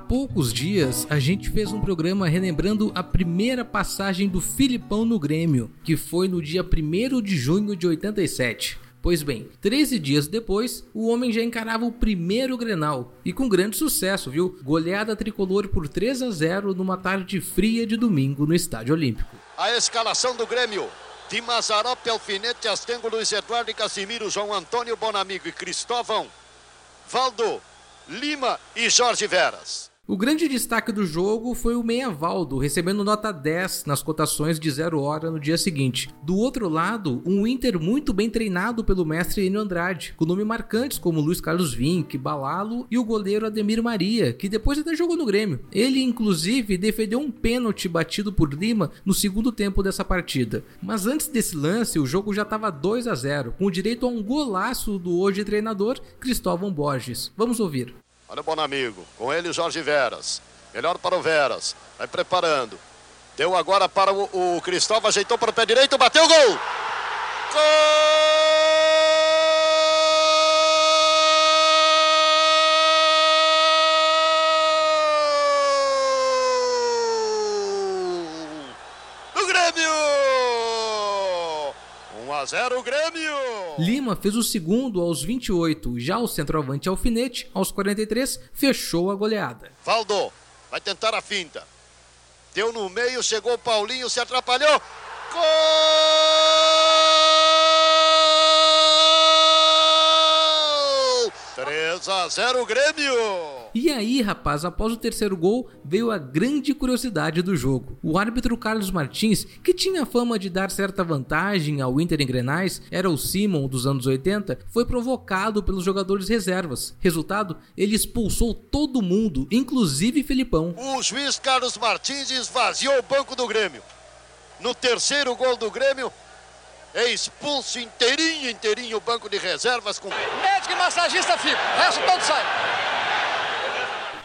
poucos dias, a gente fez um programa relembrando a primeira passagem do Filipão no Grêmio, que foi no dia 1 de junho de 87. Pois bem, 13 dias depois, o homem já encarava o primeiro Grenal e com grande sucesso, viu? Goleada tricolor por 3 a 0 numa tarde fria de domingo no Estádio Olímpico. A escalação do Grêmio: de Mazarop, Alfinete, Astengo, Luiz Eduardo e Casimiro, João Antônio Bonamigo e Cristóvão, Valdo, Lima e Jorge Veras. O grande destaque do jogo foi o Meia Valdo, recebendo nota 10 nas cotações de zero hora no dia seguinte. Do outro lado, um Inter muito bem treinado pelo mestre Enio Andrade, com nomes marcantes como Luiz Carlos Vinck, Balalo e o goleiro Ademir Maria, que depois até jogou no Grêmio. Ele, inclusive, defendeu um pênalti batido por Lima no segundo tempo dessa partida. Mas antes desse lance, o jogo já estava 2 a 0, com direito a um golaço do hoje treinador Cristóvão Borges. Vamos ouvir. Olha o Bonamigo, com ele Jorge Veras. Melhor para o Veras. Vai preparando. Deu agora para o, o Cristóvão, ajeitou para o pé direito, bateu o gol! A 0 Grêmio! Lima fez o segundo aos 28, já o centroavante Alfinete, aos 43, fechou a goleada. Valdo, vai tentar a finta. Deu no meio, chegou o Paulinho, se atrapalhou. Gol! 3 a 0 Grêmio! E aí, rapaz, após o terceiro gol, veio a grande curiosidade do jogo. O árbitro Carlos Martins, que tinha fama de dar certa vantagem ao Inter em Grenais, era o Simon dos anos 80, foi provocado pelos jogadores reservas. Resultado, ele expulsou todo mundo, inclusive Filipão. O juiz Carlos Martins esvaziou o banco do Grêmio. No terceiro gol do Grêmio, é expulso inteirinho, inteirinho o banco de reservas com. Médico e massagista fica, o resto todo sai.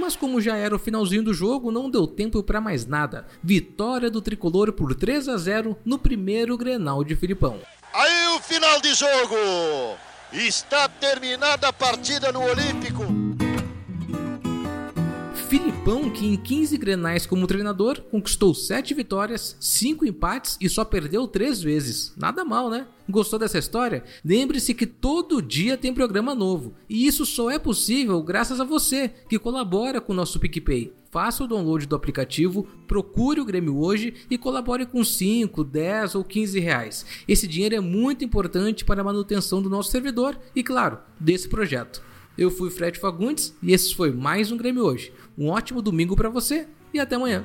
Mas como já era o finalzinho do jogo, não deu tempo para mais nada. Vitória do tricolor por 3 a 0 no primeiro Grenal de Filipão. Aí o final de jogo! Está terminada a partida no Olímpico. Filipão, que em 15 grenais como treinador, conquistou 7 vitórias, 5 empates e só perdeu 3 vezes. Nada mal, né? Gostou dessa história? Lembre-se que todo dia tem programa novo. E isso só é possível graças a você, que colabora com o nosso PicPay. Faça o download do aplicativo, procure o Grêmio hoje e colabore com 5, 10 ou 15 reais. Esse dinheiro é muito importante para a manutenção do nosso servidor e, claro, desse projeto. Eu fui Fred Fagundes e esse foi mais um Grêmio Hoje. Um ótimo domingo para você e até amanhã.